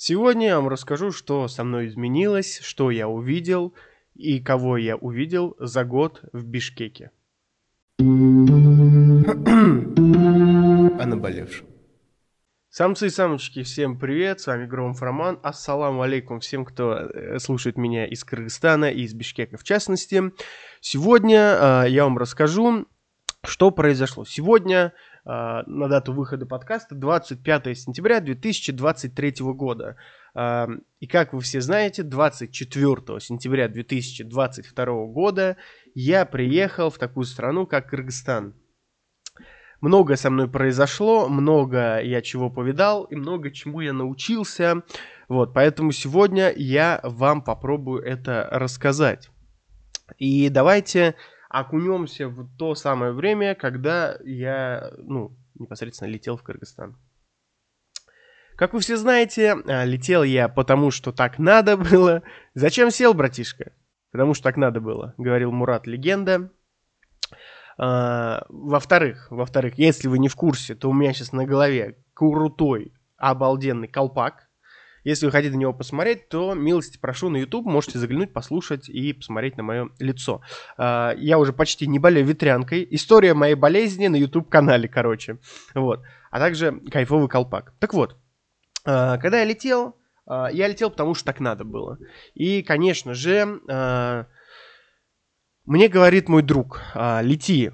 Сегодня я вам расскажу, что со мной изменилось, что я увидел и кого я увидел за год в Бишкеке. О наболевшем. Самцы и самочки, всем привет, с вами Громов Роман, ассаламу алейкум всем, кто э, слушает меня из Кыргызстана и из Бишкека в частности. Сегодня э, я вам расскажу, что произошло. Сегодня на дату выхода подкаста 25 сентября 2023 года. А, и как вы все знаете, 24 сентября 2022 года я приехал в такую страну, как Кыргызстан. Много со мной произошло, много я чего повидал и много чему я научился. Вот, поэтому сегодня я вам попробую это рассказать. И давайте окунемся в то самое время, когда я, ну, непосредственно летел в Кыргызстан. Как вы все знаете, а, летел я потому, что так надо было. Зачем сел, братишка? Потому что так надо было, говорил Мурат Легенда. А, во-вторых, во-вторых, если вы не в курсе, то у меня сейчас на голове крутой, обалденный колпак. Если вы хотите на него посмотреть, то милости прошу на YouTube, можете заглянуть, послушать и посмотреть на мое лицо. А, я уже почти не болею ветрянкой. История моей болезни на YouTube-канале, короче. Вот. А также кайфовый колпак. Так вот, а, когда я летел, а, я летел, потому что так надо было. И, конечно же, мне говорит мой друг, лети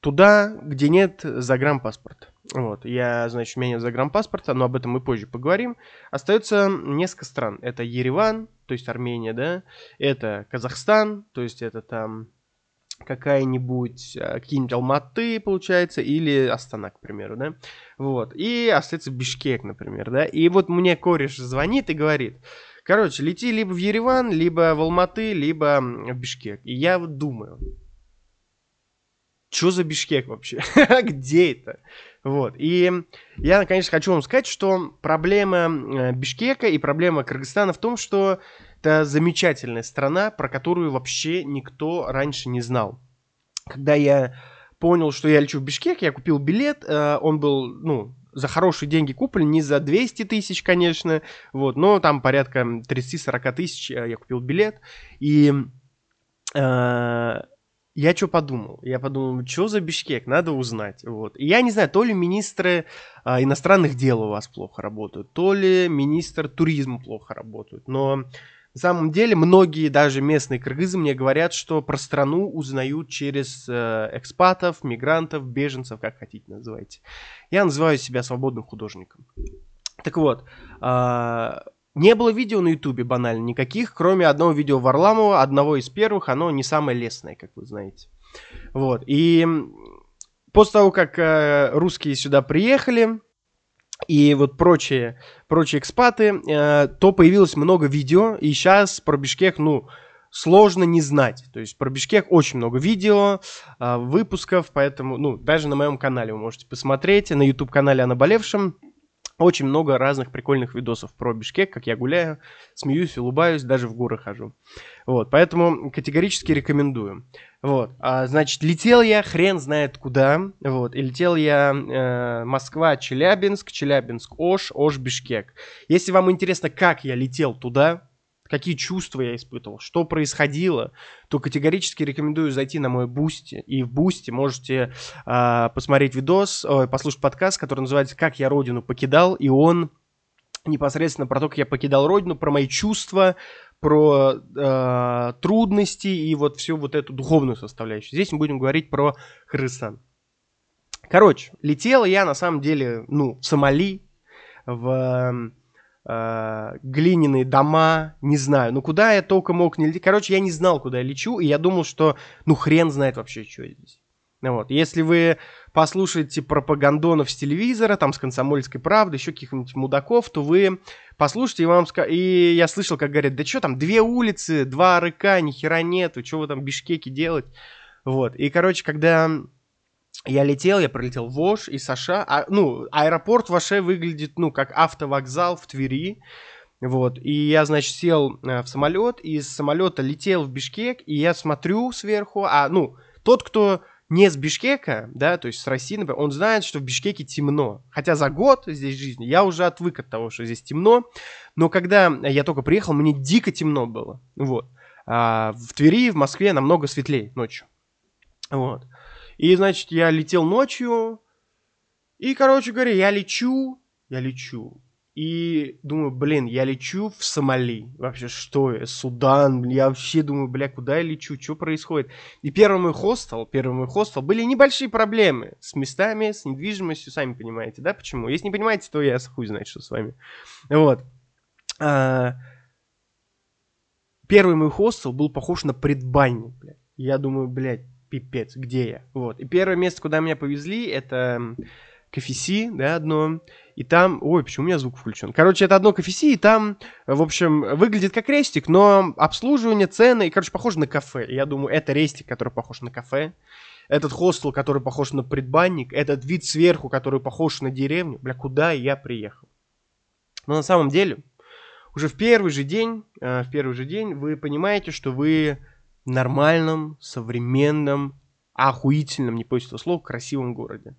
туда, где нет загранпаспорта. Вот, я, значит, у меня нет загранпаспорта, но об этом мы позже поговорим. Остается несколько стран. Это Ереван, то есть Армения, да. Это Казахстан, то есть это там какая-нибудь, а, какие-нибудь Алматы, получается, или Астана, к примеру, да. Вот, и остается Бишкек, например, да. И вот мне кореш звонит и говорит, короче, лети либо в Ереван, либо в Алматы, либо в Бишкек. И я вот думаю, что за Бишкек вообще? Где это? Вот. И я, конечно, хочу вам сказать, что проблема э, Бишкека и проблема Кыргызстана в том, что это замечательная страна, про которую вообще никто раньше не знал. Когда я понял, что я лечу в Бишкек, я купил билет, э, он был, ну, за хорошие деньги куплен, не за 200 тысяч, конечно, вот, но там порядка 30-40 тысяч э, я купил билет, и я что подумал? Я подумал, что за Бишкек, надо узнать. Вот. И я не знаю, то ли министры а, иностранных дел у вас плохо работают, то ли министр туризма плохо работают. Но на самом деле многие даже местные кыргызы мне говорят, что про страну узнают через э, экспатов, мигрантов, беженцев, как хотите называйте. Я называю себя свободным художником. Так вот, э, не было видео на ютубе банально никаких, кроме одного видео Варламова, одного из первых, оно не самое лестное, как вы знаете. Вот, и после того, как э, русские сюда приехали, и вот прочие, прочие экспаты, э, то появилось много видео, и сейчас про Бишкек, ну, сложно не знать. То есть про Бишкек очень много видео, э, выпусков, поэтому, ну, даже на моем канале вы можете посмотреть, на YouTube-канале о наболевшем, очень много разных прикольных видосов про Бишкек, как я гуляю, смеюсь, улыбаюсь, даже в горы хожу. Вот, поэтому категорически рекомендую. Вот, а, значит, летел я хрен знает куда, вот, и летел я э, Москва, Челябинск, Челябинск, Ош, Ош, Бишкек. Если вам интересно, как я летел туда, какие чувства я испытывал, что происходило, то категорически рекомендую зайти на мой Boosty. И в Boosty можете э, посмотреть видос, ой, послушать подкаст, который называется «Как я родину покидал», и он непосредственно про то, как я покидал родину, про мои чувства, про э, трудности и вот всю вот эту духовную составляющую. Здесь мы будем говорить про Кыргызстан. Короче, летел я на самом деле, ну, в Сомали, в э, глиняные дома, не знаю. Ну, куда я только мог не лететь. Короче, я не знал, куда я лечу, и я думал, что, ну, хрен знает вообще, что здесь. Ну, вот. Если вы послушаете пропагандонов с телевизора, там, с комсомольской правды, еще каких-нибудь мудаков, то вы послушайте, и вам ска... И я слышал, как говорят, да что там, две улицы, два РК, ни хера нету, что вы там в Бишкеке делать? Вот. И, короче, когда я летел, я пролетел в Ош и Саша. А, ну, аэропорт в Оше выглядит, ну, как автовокзал в Твери. Вот, и я, значит, сел э, в самолет, и из самолета летел в Бишкек, и я смотрю сверху, а, ну, тот, кто не с Бишкека, да, то есть с России, например, он знает, что в Бишкеке темно. Хотя за год здесь жизни я уже отвык от того, что здесь темно. Но когда я только приехал, мне дико темно было. Вот. А в Твери, в Москве намного светлее ночью. Вот. И, значит, я летел ночью. И, короче говоря, я лечу, я лечу. И думаю, блин, я лечу в Сомали. Вообще, что я? Судан. Я вообще думаю, бля, куда я лечу? Что происходит? И первый мой хостел, первый мой хостел, были небольшие проблемы с местами, с недвижимостью, сами понимаете, да, почему? Если не понимаете, то я хуй знает, что с вами. Вот. А... Первый мой хостел был похож на предбанник, блядь. Я думаю, блядь, пипец, где я? Вот. И первое место, куда меня повезли, это кофеси, да, одно. И там... Ой, почему у меня звук включен? Короче, это одно кофеси, и там, в общем, выглядит как рестик, но обслуживание, цены, и, короче, похоже на кафе. Я думаю, это рестик, который похож на кафе. Этот хостел, который похож на предбанник. Этот вид сверху, который похож на деревню. Бля, куда я приехал? Но на самом деле, уже в первый же день, э, в первый же день вы понимаете, что вы нормальном, современном, охуительном, не помню этого слова, красивом городе.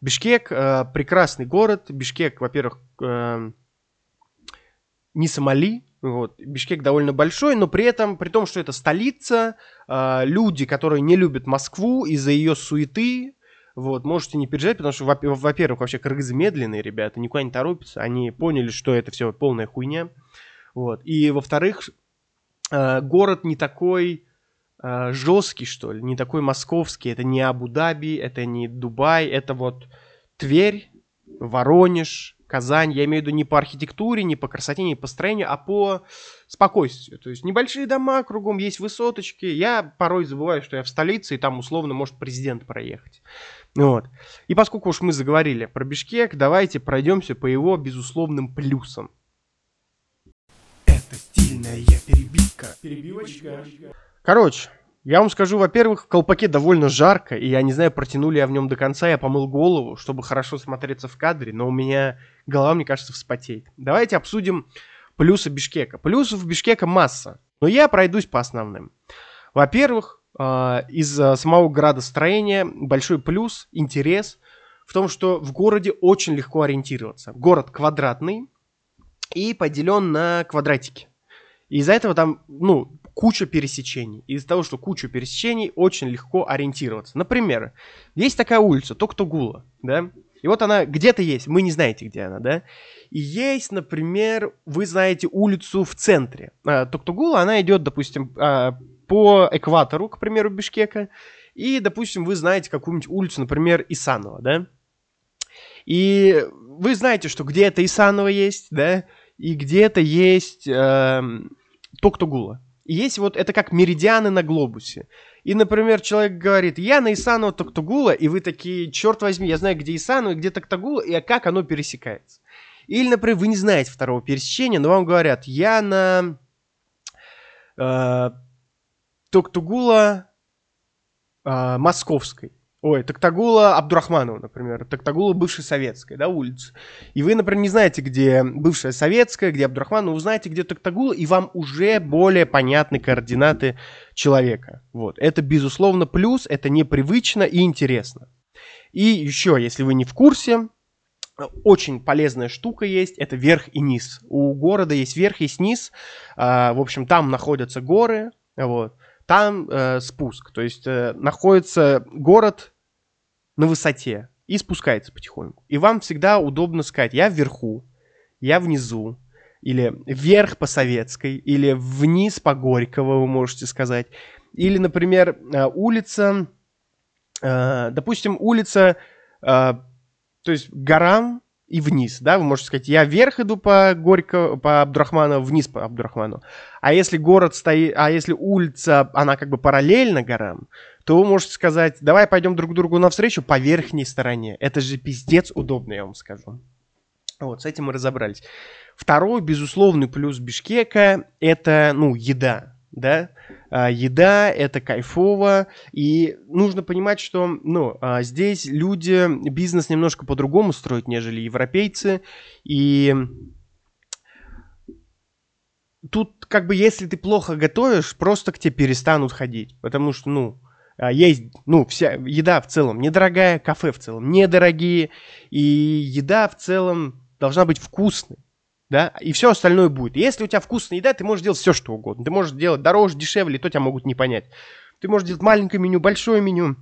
Бишкек э, прекрасный город. Бишкек, во-первых, э, не Сомали. Вот. Бишкек довольно большой, но при этом, при том, что это столица, э, люди, которые не любят Москву из-за ее суеты, вот, можете не переживать, потому что, во-первых, вообще кыргызы медленные ребята, никуда не торопятся, они поняли, что это все полная хуйня. Вот. И, во-вторых, э, город не такой э, жесткий, что ли, не такой московский. Это не Абу-Даби, это не Дубай, это вот Тверь, Воронеж, Казань. Я имею в виду не по архитектуре, не по красоте, не по строению, а по спокойствию. То есть небольшие дома кругом, есть высоточки. Я порой забываю, что я в столице, и там условно может президент проехать. Вот. И поскольку уж мы заговорили про Бишкек, давайте пройдемся по его безусловным плюсам. Это стильная перебивка. Перебивочка. Короче, я вам скажу, во-первых, в колпаке довольно жарко, и я не знаю, протяну ли я в нем до конца. Я помыл голову, чтобы хорошо смотреться в кадре, но у меня голова, мне кажется, вспотеет. Давайте обсудим плюсы Бишкека. Плюсов Бишкека масса, но я пройдусь по основным. Во-первых, а, из самого градостроения большой плюс, интерес в том, что в городе очень легко ориентироваться. Город квадратный и поделен на квадратики. И из-за этого там, ну, куча пересечений. Из-за того, что куча пересечений, очень легко ориентироваться. Например, есть такая улица, Токтогула, да? И вот она где-то есть, мы не знаете, где она, да? И есть, например, вы знаете улицу в центре. А, Токтогула, она идет, допустим, а, по экватору, к примеру, Бишкека. И, допустим, вы знаете какую-нибудь улицу, например, Исанова, да? И вы знаете, что где-то Исанова есть, да? И где-то есть э, Токтогула. И есть вот это как меридианы на глобусе. И, например, человек говорит, я на Исанова Токтогула, и вы такие, черт возьми, я знаю, где Исанова и где Токтогула, и как оно пересекается. Или, например, вы не знаете второго пересечения, но вам говорят, я на э, Токтогула э, Московской. Ой, Токтагула Абдурахманова, например. Токтагула бывшей советской, да, улица. И вы, например, не знаете, где бывшая советская, где Абдурахманова, вы знаете, где Токтагула, и вам уже более понятны координаты человека. Вот. Это, безусловно, плюс, это непривычно и интересно. И еще, если вы не в курсе, очень полезная штука есть, это верх и низ. У города есть верх и низ. А, в общем, там находятся горы, вот. Там э, спуск, то есть э, находится город на высоте и спускается потихоньку. И вам всегда удобно сказать, я вверху, я внизу, или вверх по Советской, или вниз по Горького, вы можете сказать. Или, например, э, улица, э, допустим, улица, э, то есть горам и вниз, да, вы можете сказать, я вверх иду по Горько, по Абдурахману, вниз по Абдурахману. А если город стоит, а если улица, она как бы параллельно горам, то вы можете сказать, давай пойдем друг другу навстречу по верхней стороне. Это же пиздец удобно, я вам скажу. Вот, с этим мы разобрались. Второй, безусловный плюс Бишкека – это, ну, еда, да. А, еда – это кайфово, и нужно понимать, что, ну, а, здесь люди бизнес немножко по-другому строят, нежели европейцы, и тут, как бы, если ты плохо готовишь, просто к тебе перестанут ходить, потому что, ну, А, есть, ну, вся еда в целом недорогая, кафе в целом недорогие, и еда в целом должна быть вкусной, да, и все остальное будет. Если у тебя вкусная еда, ты можешь делать все, что угодно. Ты можешь делать дороже, дешевле, то тебя могут не понять. Ты можешь делать маленькое меню, большое меню,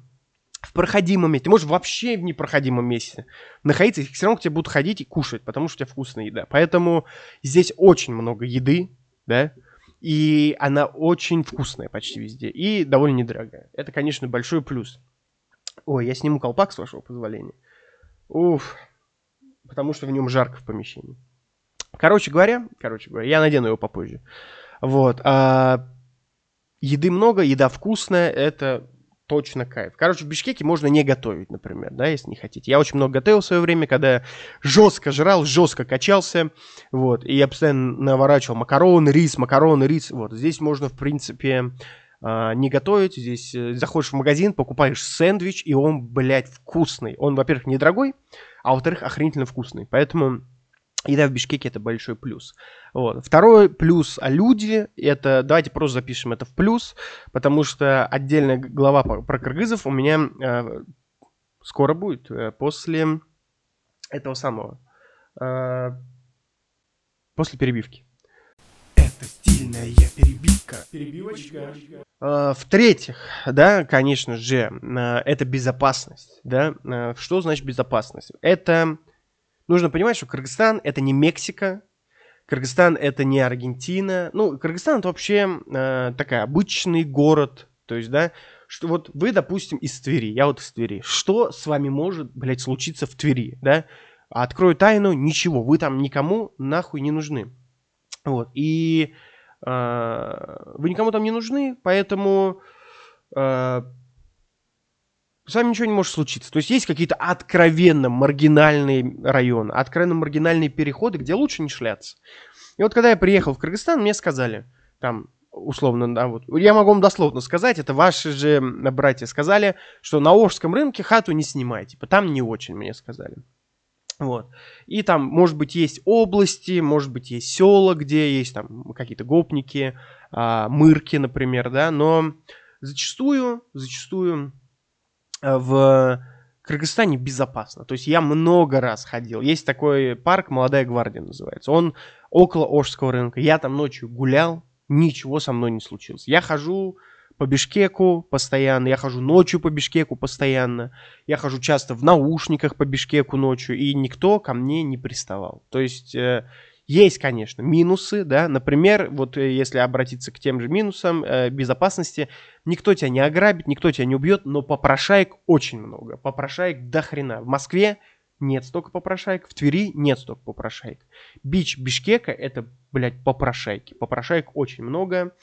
в проходимом месте. Ты можешь вообще в непроходимом месте находиться, и все равно к тебе будут ходить и кушать, потому что у тебя вкусная еда. Поэтому здесь очень много еды, да, и она очень вкусная почти везде. И довольно недорогая. Это, конечно, большой плюс. Ой, я сниму колпак, с вашего позволения. Уф. Потому что в нем жарко в помещении. Короче говоря, короче говоря, я надену его попозже. Вот. А, еды много, еда вкусная, это точно кайф. Короче, в Бишкеке можно не готовить, например, да, если не хотите. Я очень много готовил в свое время, когда жестко жрал, жестко качался, вот, и я постоянно наворачивал макароны, рис, макароны, рис, вот. Здесь можно, в принципе, а, не готовить. Здесь э, заходишь в магазин, покупаешь сэндвич, и он, блядь, вкусный. Он, во-первых, недорогой, а во-вторых, охренительно вкусный. Поэтому Еда в Бишкеке это большой плюс. Вот. Второй плюс о люди, это, давайте просто запишем это в плюс, потому что отдельная глава про, кыргызов у меня э, скоро будет, э, после этого самого, э, после перебивки. Это стильная перебивка. Перебивочка. Э, в-третьих, да, конечно же, э, это безопасность, да. Э, что значит безопасность? Это нужно понимать, что Кыргызстан это не Мексика, Кыргызстан это не Аргентина. Ну, Кыргызстан это вообще э, такой обычный город. То есть, да, что вот вы, допустим, из Твери, я вот из Твери. Что с вами может, блядь, случиться в Твери, да? Открою тайну, ничего, вы там никому нахуй не нужны. Вот, и э, вы никому там не нужны, поэтому э, с вами ничего не может случиться. То есть есть какие-то откровенно маргинальные районы, откровенно маргинальные переходы, где лучше не шляться. И вот когда я приехал в Кыргызстан, мне сказали, там, условно, да, вот, я могу вам дословно сказать, это ваши же братья сказали, что на Ожском рынке хату не снимайте, типа, там не очень, мне сказали. Вот. И там, может быть, есть области, может быть, есть села, где есть там какие-то гопники, а, мырки, например, да, но зачастую, зачастую в Кыргызстане безопасно. То есть я много раз ходил. Есть такой парк «Молодая гвардия» называется. Он около Ожского рынка. Я там ночью гулял, ничего со мной не случилось. Я хожу по Бишкеку постоянно, я хожу ночью по Бишкеку постоянно, я хожу часто в наушниках по Бишкеку ночью, и никто ко мне не приставал. То есть э, есть, конечно, минусы, да, например, вот э, если обратиться к тем же минусам э, безопасности, никто тебя не ограбит, никто тебя не убьет, но попрошаек очень много, попрошаек до хрена. В Москве нет столько попрошаек, в Твери нет столько попрошаек. Бич Бишкека это, блядь, попрошайки, попрошаек очень много,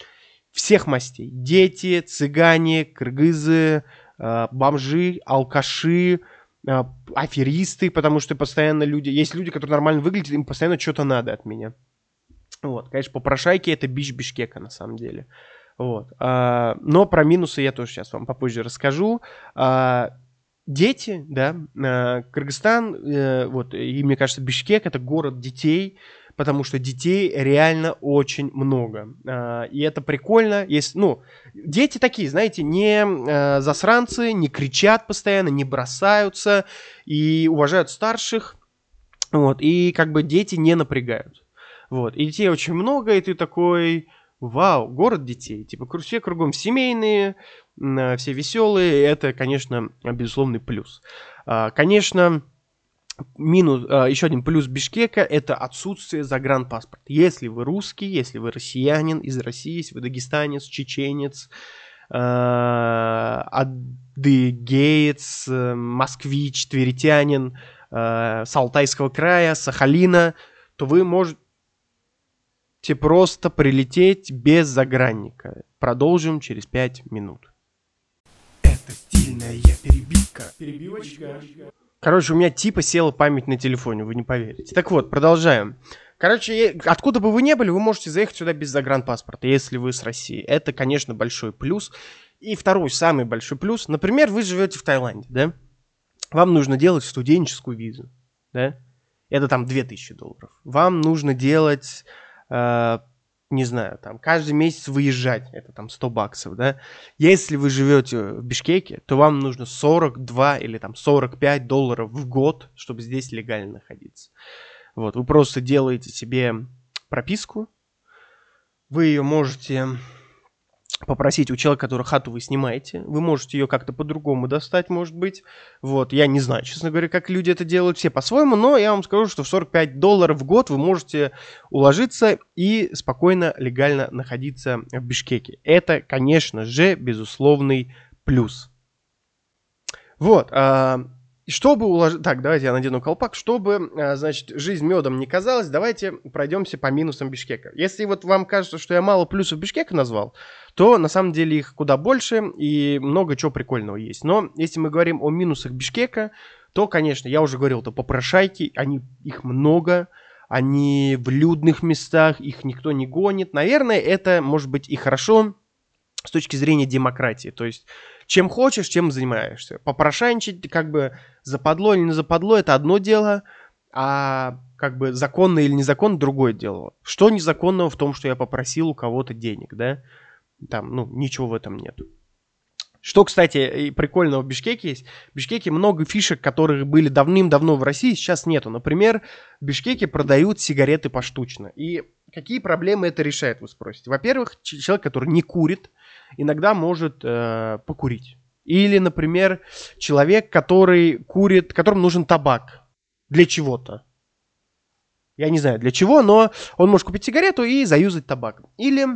всех мастей, дети, цыгане, кыргызы, э, бомжи, алкаши, аферисты, потому что постоянно люди... Есть люди, которые нормально выглядят, им постоянно что-то надо от меня. Вот, конечно, попрошайки это бич Бишкека на самом деле. Вот. А, но про минусы я тоже сейчас вам попозже расскажу. А, дети, да, а, Кыргызстан, а, вот, и мне кажется, Бишкек это город детей, потому что детей реально очень много. А, и это прикольно. Есть, ну, дети такие, знаете, не а, засранцы, не кричат постоянно, не бросаются и уважают старших. Вот, и как бы дети не напрягают. Вот, и детей очень много, и ты такой, вау, город детей. Типа, все кругом семейные, а, все веселые. Это, конечно, безусловный плюс. Конечно, минус, а, еще один плюс Бишкека – это отсутствие загранпаспорта. Если вы русский, если вы россиянин из России, если вы дагестанец, чеченец, а, адыгеец, москвич, тверитянин а, с Алтайского края, Сахалина, то вы можете просто прилететь без загранника. Продолжим через пять минут. Это стильная перебивка. Перебивочка. Короче, у меня типа села память на телефоне, вы не поверите. Так вот, продолжаем. Короче, откуда бы вы не были, вы можете заехать сюда без загранпаспорта, если вы с России. Это, конечно, большой плюс. И второй, самый большой плюс. Например, вы живете в Таиланде, да? Вам нужно делать студенческую визу, да? Это там 2000 долларов. Вам нужно делать э, не знаю, там, каждый месяц выезжать, это там 100 баксов, да. Если вы живете в Бишкеке, то вам нужно 42 или там 45 долларов в год, чтобы здесь легально находиться. Вот, вы просто делаете себе прописку, вы ее можете попросить у человека, который хату вы снимаете. Вы можете ее как-то по-другому достать, может быть. Вот, я не знаю, честно говоря, как люди это делают, все по-своему, но я вам скажу, что в 45 долларов в год вы можете уложиться и спокойно, легально находиться в Бишкеке. Это, конечно же, безусловный плюс. Вот, а, чтобы уложить... Так, давайте я надену колпак. Чтобы, а, значит, жизнь медом не казалась, давайте пройдемся по минусам Бишкека. Если вот вам кажется, что я мало плюсов Бишкека назвал, то на самом деле их куда больше и много чего прикольного есть. Но если мы говорим о минусах Бишкека, то, конечно, я уже говорил, то попрошайки, они, их много, они в людных местах, их никто не гонит. Наверное, это может быть и хорошо с точки зрения демократии. То есть, чем хочешь, чем занимаешься. Попрошайничать, как бы западло или не западло, это одно дело, а как бы законно или незаконно другое дело. Что незаконного в том, что я попросил у кого-то денег, да? Там, ну, ничего в этом нет. Что, кстати, прикольного в Бишкеке есть. В Бишкеке много фишек, которых были давным-давно в России, сейчас нету. Например, в Бишкеке продают сигареты поштучно. И какие проблемы это решает, вы спросите. Во-первых, человек, который не курит, иногда может э, покурить. Или, например, человек, который курит, которому нужен табак для чего-то. Я не знаю для чего, но он может купить сигарету и заюзать табак. Или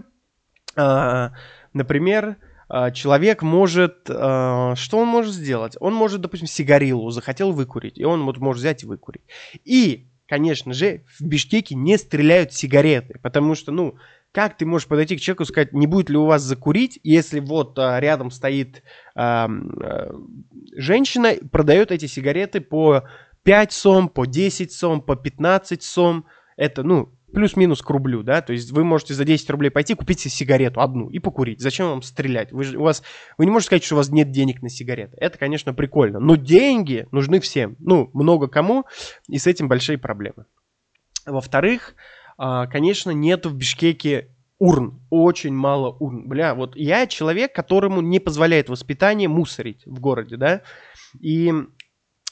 а, например, а, человек может... А, что он может сделать? Он может, допустим, сигарилу захотел выкурить, и он вот может взять и выкурить. И, конечно же, в Бишкеке не стреляют сигареты, потому что, ну, как ты можешь подойти к человеку и сказать, не будет ли у вас закурить, если вот а, рядом стоит а, а, женщина, продает эти сигареты по 5 сом, по 10 сом, по 15 сом. Это, ну, плюс-минус к рублю, да, то есть вы можете за 10 рублей пойти купить себе сигарету одну и покурить. Зачем вам стрелять? Вы, же, у вас, вы не можете сказать, что у вас нет денег на сигареты. Это, конечно, прикольно, но деньги нужны всем. Ну, много кому, и с этим большие проблемы. Во-вторых, конечно, нету в Бишкеке урн. Очень мало урн. Бля, вот я человек, которому не позволяет воспитание мусорить в городе, да, и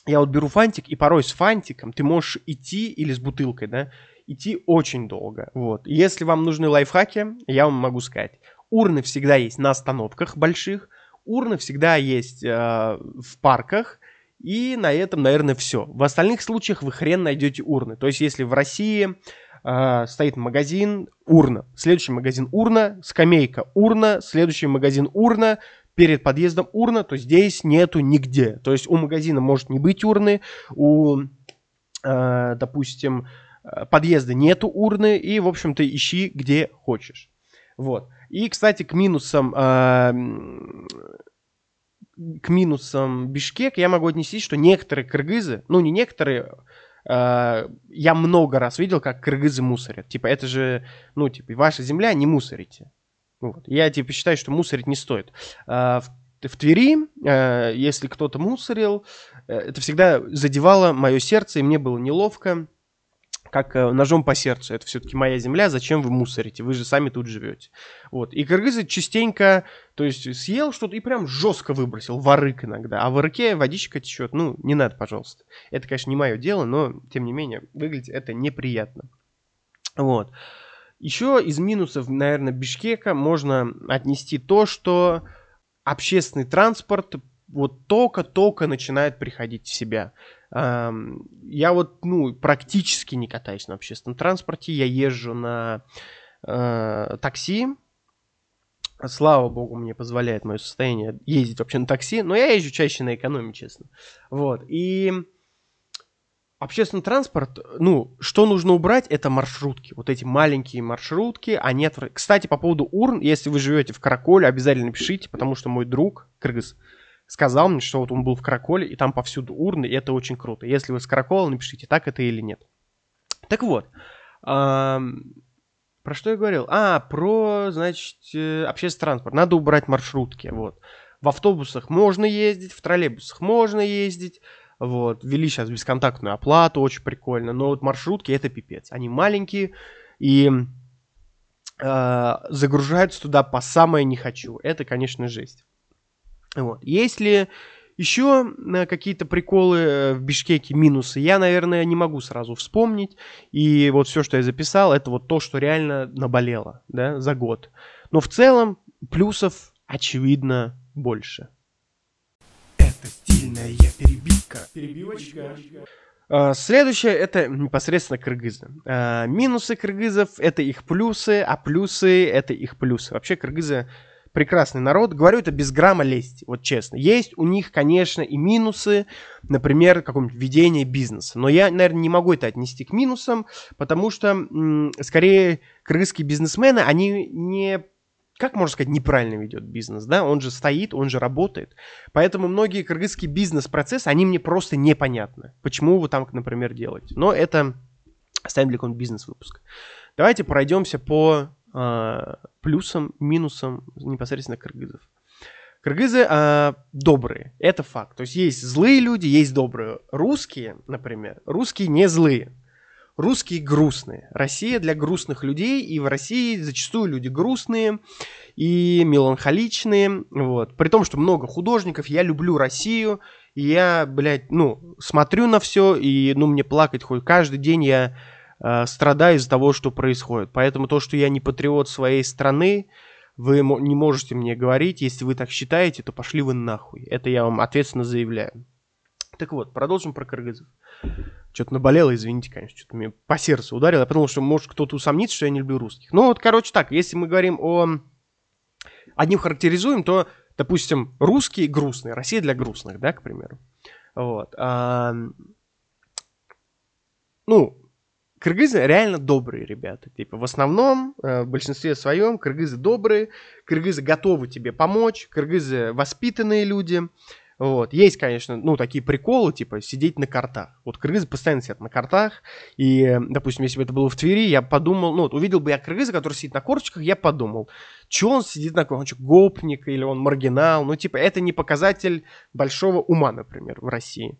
я вот беру фантик, и порой с фантиком ты можешь идти или с бутылкой, да, идти очень долго. Вот. Если вам нужны лайфхаки, я вам могу сказать. Урны всегда есть на остановках больших, урны всегда есть э, в парках, и на этом, наверное, все. В остальных случаях вы хрен найдете урны. То есть, если в России э, стоит магазин, урна, следующий магазин урна, скамейка урна, следующий магазин урна, перед подъездом урна, то здесь нету нигде. То есть у магазина может не быть урны, у, э, допустим, подъезда нету урны, и, в общем-то, ищи где хочешь. Вот. И, кстати, к минусам, э, к минусам Бишкек я могу отнести, что некоторые кыргызы, ну, не некоторые, э, я много раз видел, как кыргызы мусорят. Типа, это же, ну, типа, ваша земля, не мусорите. Вот. Я, типа, считаю, что мусорить не стоит. Э, в в Твери, э, если кто-то мусорил, это всегда задевало мое сердце, и мне было неловко как э, ножом по сердцу. Это все-таки моя земля, зачем вы мусорите? Вы же сами тут живете. Вот. И кыргызы частенько, то есть съел что-то и прям жестко выбросил, ворык иногда. А в ворыке водичка течет. Ну, не надо, пожалуйста. Это, конечно, не мое дело, но, тем не менее, выглядит это неприятно. Вот. Еще из минусов, наверное, Бишкека можно отнести то, что общественный транспорт вот только-только начинает приходить в себя. Я вот, ну, практически не катаюсь на общественном транспорте, я езжу на э, такси. Слава богу, мне позволяет мое состояние ездить вообще на такси, но я езжу чаще на экономе, честно. Вот, и общественный транспорт, ну, что нужно убрать, это маршрутки. Вот эти маленькие маршрутки, они отвр... Кстати, по поводу урн, если вы живете в Караколе, обязательно пишите, потому что мой друг, кыргыз, сказал мне, что вот он был в Караколе, и там повсюду урны, и это очень круто. Если вы с Каракола, напишите, так это или нет. Так вот, про что я говорил? А, про, значит, э, общественный транспорт. Надо убрать маршрутки, вот. В автобусах можно ездить, в троллейбусах можно ездить, вот. Ввели сейчас бесконтактную оплату, очень прикольно, но вот маршрутки это пипец. Они маленькие, и э, загружаются туда по самое не хочу. Это, конечно, жесть. Вот. Если еще э, какие-то приколы э, в Бишкеке, минусы, я, наверное, не могу сразу вспомнить. И вот все, что я записал, это вот то, что реально наболело, да, за год. Но в целом плюсов, очевидно, больше. Это стильная перебивка. Перебивочка. А, следующее это непосредственно кыргызы. А, минусы кыргызов это их плюсы, а плюсы это их плюсы. Вообще кыргызы прекрасный народ. Говорю это без грамма лести, вот честно. Есть у них, конечно, и минусы, например, какое-нибудь ведение бизнеса. Но я, наверное, не могу это отнести к минусам, потому что, скорее, кыргызские бизнесмены, они не как можно сказать, неправильно ведет бизнес, да, он же стоит, он же работает. Поэтому многие кыргызские бизнес-процессы, они мне просто непонятны. Почему вы там, например, делаете. Но это оставим для какого-нибудь бизнес-выпуска. Давайте пройдемся по э, плюсам, минусам непосредственно кыргызов. Кыргызы э, добрые, это факт. То есть есть злые люди, есть добрые. Русские, например, русские не злые. Русские грустные. Россия для грустных людей, и в России зачастую люди грустные и меланхоличные. Вот. При том, что много художников, я люблю Россию, и я, блядь, ну, смотрю на все, и, ну, мне плакать хоть каждый день я страдаю из-за того, что происходит. Поэтому то, что я не патриот своей страны, вы не можете мне говорить, если вы так считаете, то пошли вы нахуй. Это я вам ответственно заявляю. Так вот, продолжим про кыргызов. Что-то наболело, извините, конечно, что-то мне по сердцу ударило. Я подумал, что может кто-то усомнится, что я не люблю русских. Ну вот, короче, так, если мы говорим о... Одним характеризуем, то, допустим, русские грустные, Россия для грустных, да, к примеру. Вот. А... Ну, кыргызы реально добрые ребята. Типа, в основном, э, в большинстве своем, кыргызы добрые, кыргызы готовы тебе помочь, кыргызы воспитанные люди, вот. Есть, конечно, ну, такие приколы, типа, сидеть на картах. Вот кыргызы постоянно сидят на картах, и, допустим, если бы это было в Твери, я подумал, ну, вот увидел бы я кыргыза, который сидит на корточках, я подумал, что он сидит на корточках, он что, гопник или он маргинал, ну, типа, это не показатель большого ума, например, в России.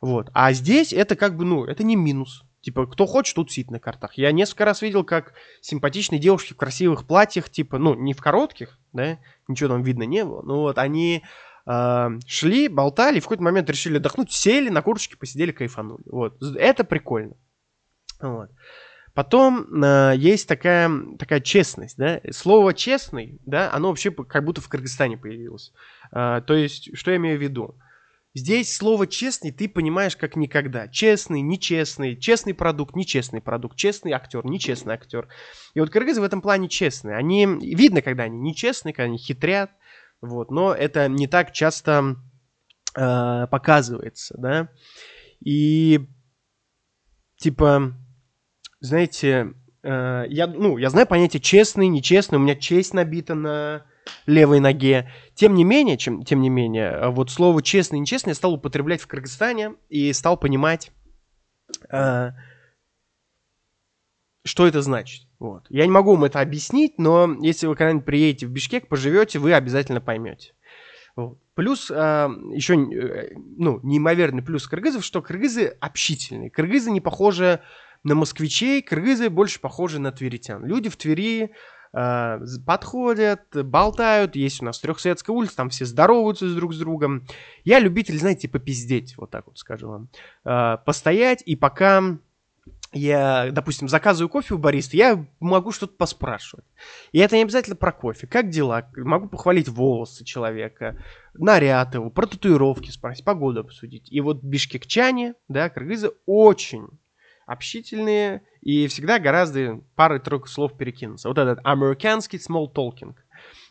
Вот. А здесь это как бы, ну, это не минус. Типа, кто хочет, тут сидит на картах. Я несколько раз видел, как симпатичные девушки в красивых платьях, типа, ну, не в коротких, да, ничего там видно не было, но вот они э, шли, болтали, в какой-то момент решили отдохнуть, сели на курточке, посидели, кайфанули. Вот. Это прикольно. Вот. Потом э, есть такая, такая честность, да. Слово честный, да, оно вообще как будто в Кыргызстане появилось. Э, то есть, что я имею в виду? Здесь слово честный ты понимаешь как никогда. Честный, нечестный, честный продукт, нечестный продукт, честный актер, нечестный актер. И вот кыргызы в этом плане честные. Они, видно, когда они нечестные, когда они хитрят, вот, но это не так часто э, показывается, да. И типа, знаете, э, я, ну, я знаю понятие честный, нечестный, у меня честь набита на левой ноге. Тем не менее, чем, тем не менее, вот слово честный, нечестный я стал употреблять в Кыргызстане и стал понимать, э, что это значит. Вот. Я не могу вам это объяснить, но если вы когда-нибудь приедете в Бишкек, поживете, вы обязательно поймете. Вот. Плюс э, еще, э, ну, неимоверный плюс кыргызов, что кыргызы общительные. Кыргызы не похожи на москвичей, кыргызы больше похожи на тверитян. Люди в Твери э, подходят, болтают. Есть у нас Трехсветская улица, там все здороваются друг с другом. Я любитель, знаете, попиздеть, вот так вот скажу вам. Э, постоять и пока я, допустим, заказываю кофе у бариста, я могу что-то поспрашивать. И это не обязательно про кофе. Как дела? Могу похвалить волосы человека, наряд его, про татуировки спросить, погоду обсудить. И вот бишкекчане, да, кыргызы очень общительные и всегда гораздо пары-тройку слов перекинуться. Вот этот американский small talking.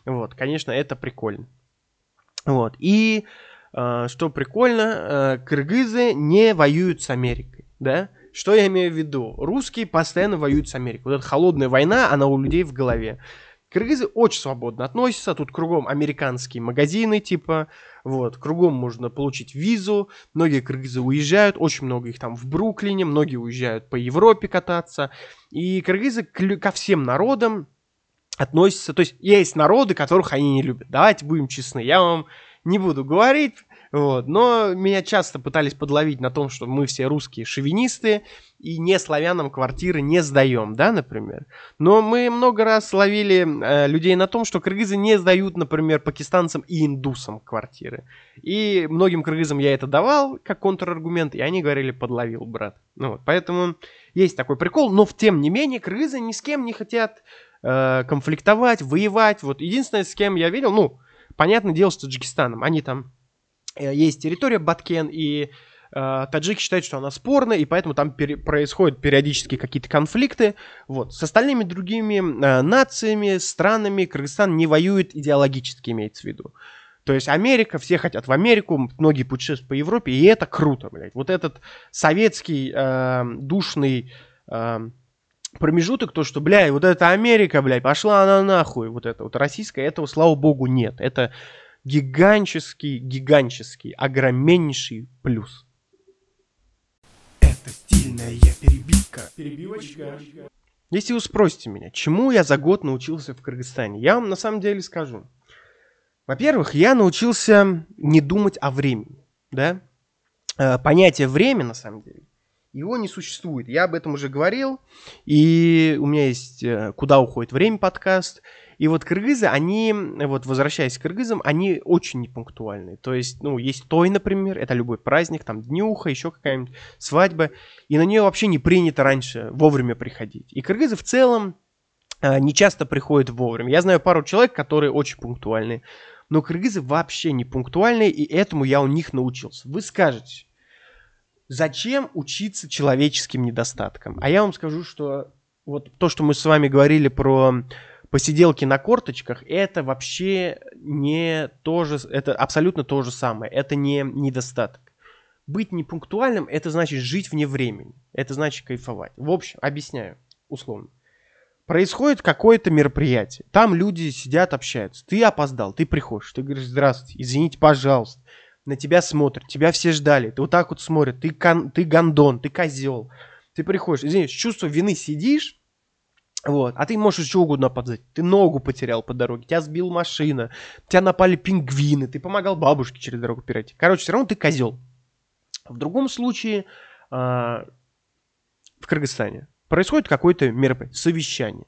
Вот, конечно, это прикольно. Вот, и э, что прикольно, э, кыргызы не воюют с Америкой, да, что я имею в виду? Русские постоянно воюют с Америкой. Вот эта холодная война, она у людей в голове. Кыргызы очень свободно относятся, тут кругом американские магазины, типа, вот, кругом можно получить визу, многие кыргызы уезжают, очень много их там в Бруклине, многие уезжают по Европе кататься, и кыргызы ко всем народам относятся, то есть есть народы, которых они не любят, давайте будем честны, я вам не буду говорить, Вот. Но меня часто пытались подловить на том, что мы все русские шовинисты и не славянам квартиры не сдаем, да, например. Но мы много раз ловили э, людей на том, что кыргызы не сдают, например, пакистанцам и индусам квартиры. И многим кыргызам я это давал как контраргумент, и они говорили, подловил, брат. Ну, вот. Поэтому есть такой прикол, но в тем не менее кыргызы ни с кем не хотят э, конфликтовать, воевать. Вот единственное, с кем я видел, ну, понятное дело, с Таджикистаном. Они там есть территория Баткен, и э, таджики считают, что она спорная, и поэтому там пере- происходят периодически какие-то конфликты. Вот. С остальными другими э, нациями, странами Кыргызстан не воюет идеологически, имеется в виду. То есть Америка, все хотят в Америку, многие путешествуют по Европе, и это круто, блядь. Вот этот советский э, душный э, промежуток, то, что, блядь, вот это Америка, блядь, пошла она нахуй, вот это вот российская, этого, слава богу, нет. Это гигантский, гигантский, огромнейший плюс. Это стильная перебивка. Перебивочка. Если вы спросите меня, чему я за год научился в Кыргызстане, я вам на самом деле скажу. Во-первых, я научился не думать о времени, да? Э, понятие время, на самом деле, его не существует. Я об этом уже говорил, и у меня есть э, «Куда уходит время» подкаст, и вот кыргызы, они, вот возвращаясь к кыргызам, они очень непунктуальные. То есть, ну, есть той, например, это любой праздник, там днюха, еще какая-нибудь свадьба, и на нее вообще не принято раньше вовремя приходить. И кыргызы в целом а, не часто приходят вовремя. Я знаю пару человек, которые очень пунктуальные, но кыргызы вообще не пунктуальные, и этому я у них научился. Вы скажете, зачем учиться человеческим недостаткам? А я вам скажу, что вот то, что мы с вами говорили про посиделки на корточках, это вообще не то же, это абсолютно то же самое, это не недостаток. Быть непунктуальным, это значит жить вне времени, это значит кайфовать. В общем, объясняю, условно. Происходит какое-то мероприятие, там люди сидят, общаются, ты опоздал, ты приходишь, ты говоришь, здравствуйте, извините, пожалуйста, на тебя смотрят, тебя все ждали, ты вот так вот смотрят, ты, кон, ты гондон, ты козел, ты приходишь, извините, чувство вины сидишь, вот. А ты можешь что угодно опоздать. Ты ногу потерял по дороге, тебя сбил машина, тебя напали пингвины, ты помогал бабушке через дорогу перейти. Короче, все равно ты козел. В другом случае, э, в Кыргызстане происходит какое-то мероприятие, совещание.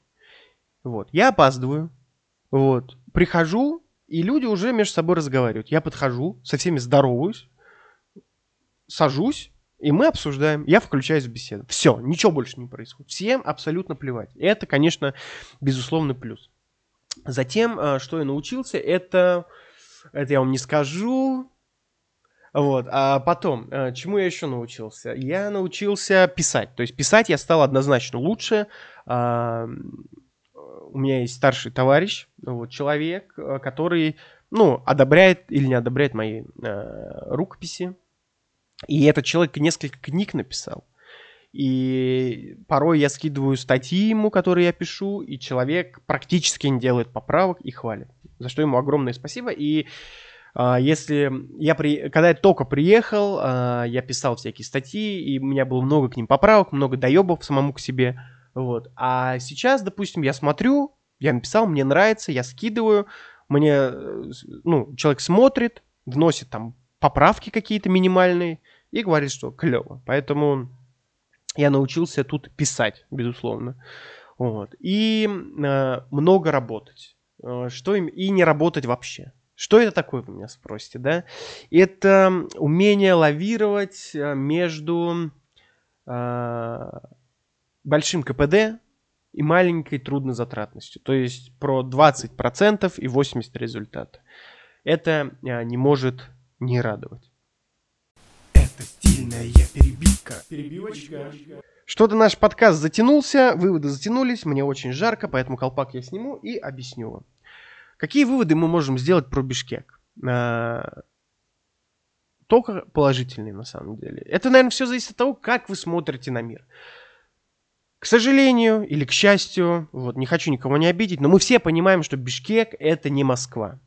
Вот. Я опаздываю, вот. Прихожу, и люди уже между собой разговаривают. Я подхожу, со всеми здороваюсь, сажусь, и мы обсуждаем, я включаюсь в беседу. Все, ничего больше не происходит. Всем абсолютно плевать. Это, конечно, безусловный плюс. Затем, э, что я научился, это, это я вам не скажу. Вот, а потом, э, чему я еще научился? Я научился писать. То есть писать я стал однозначно лучше. У меня есть старший товарищ, вот, человек, э, который, ну, одобряет или не одобряет мои рукописи, и этот человек несколько книг написал. И порой я скидываю статьи ему, которые я пишу, и человек практически не делает поправок и хвалит. За что ему огромное спасибо. И а, если я при... когда я только приехал, а, я писал всякие статьи, и у меня было много к ним поправок, много доебов самому к себе. Вот. А сейчас, допустим, я смотрю, я написал, мне нравится, я скидываю, мне, э, ну, человек смотрит, вносит там поправки какие-то минимальные и говорит, что клево. Поэтому я научился тут писать, безусловно. Вот. И э, много работать. Э, что им и не работать вообще. Что это такое, вы меня спросите, да? Это умение лавировать э, между э, большим КПД и маленькой труднозатратностью. То есть про 20% и 80% результата. Это э, не может не радовать. Это стильная перебивка. Перебивочка. Что-то наш подкаст затянулся, выводы затянулись, мне очень жарко, поэтому колпак я сниму и объясню вам. Какие выводы мы можем сделать про Бишкек? А, только положительные на самом деле. Это, наверное, все зависит от того, как вы смотрите на мир. К сожалению или к счастью, вот не хочу никого не обидеть, но мы все понимаем, что Бишкек это не Москва.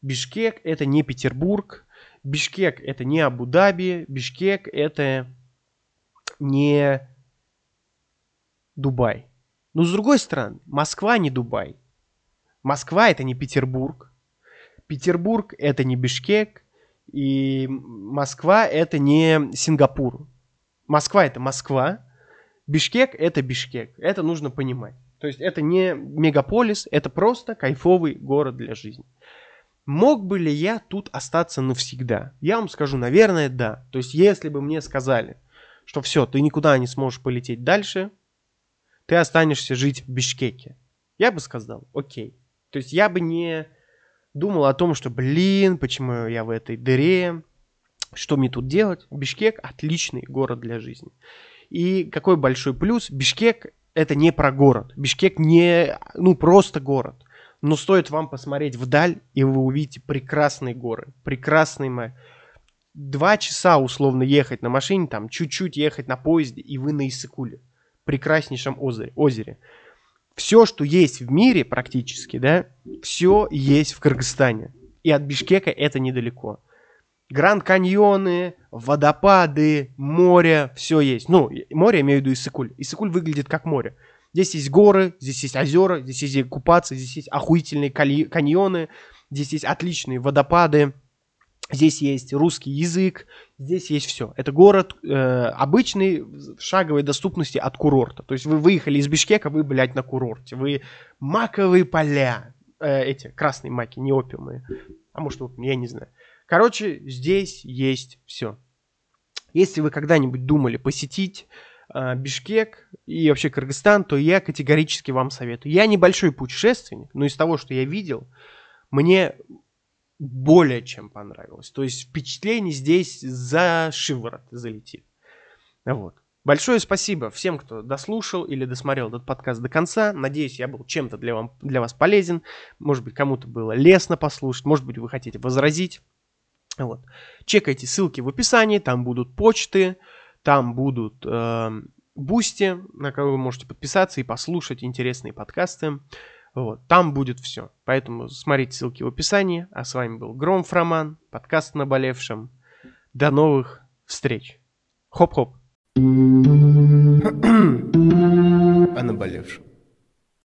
Бишкек это не Петербург, Бишкек это не Абу-Даби, Бишкек это не Дубай. Но с другой стороны, Москва не Дубай. Москва это не Петербург. Петербург это не Бишкек. И Москва это не Сингапур. Москва это Москва, Бишкек это Бишкек. Это нужно понимать. То есть это не мегаполис, это просто кайфовый город для жизни. Мог бы ли я тут остаться навсегда? Я вам скажу, наверное, да. То есть если бы мне сказали, что все, ты никуда не сможешь полететь дальше, ты останешься жить в Бишкеке. Я бы сказал, окей. То есть я бы не думал о том, что, блин, почему я в этой дыре, что мне тут делать. Бишкек отличный город для жизни. И какой большой плюс, Бишкек это не про город. Бишкек не, ну, просто город. Но стоит вам посмотреть вдаль, и вы увидите прекрасные горы, прекрасный мэр. Два часа условно ехать на машине, там чуть-чуть ехать на поезде, и вы на Иссыкуле, прекраснейшем озере. озере. Все, что есть в мире практически, да, все есть в Кыргызстане. И от Бишкека это недалеко. Гранд каньоны, водопады, море, все есть. Ну, море, имею в виду Иссыкуль. Иссыкуль выглядит как море. Здесь есть горы, здесь есть озера, здесь есть купаться, здесь есть охуительные каньоны, здесь есть отличные водопады, здесь есть русский язык, здесь есть все. Это город э, обычный, в шаговой доступности от курорта. То есть вы выехали из Бишкека, вы, блядь, на курорте. Вы маковые поля, э, эти красные маки, не опиумные. А может, я не знаю. Короче, здесь есть все. Если вы когда-нибудь думали посетить э, Бишкек и вообще Кыргызстан, то я категорически вам советую. Я небольшой путешественник, но из того, что я видел, мне более чем понравилось. То есть впечатление здесь за шиворот залетит. Вот. Большое спасибо всем, кто дослушал или досмотрел этот подкаст до конца. Надеюсь, я был чем-то для, вам, для вас полезен. Может быть, кому-то было лестно послушать. Может быть, вы хотите возразить. Вот. Чекайте ссылки в описании, там будут почты, там будут э, Boosty, на кого вы можете подписаться и послушать интересные подкасты. Вот, там будет все. Поэтому смотрите ссылки в описании. А с вами был Громф Роман, подкаст «Наболевшим». До новых встреч. Хоп-хоп. О наболевшем.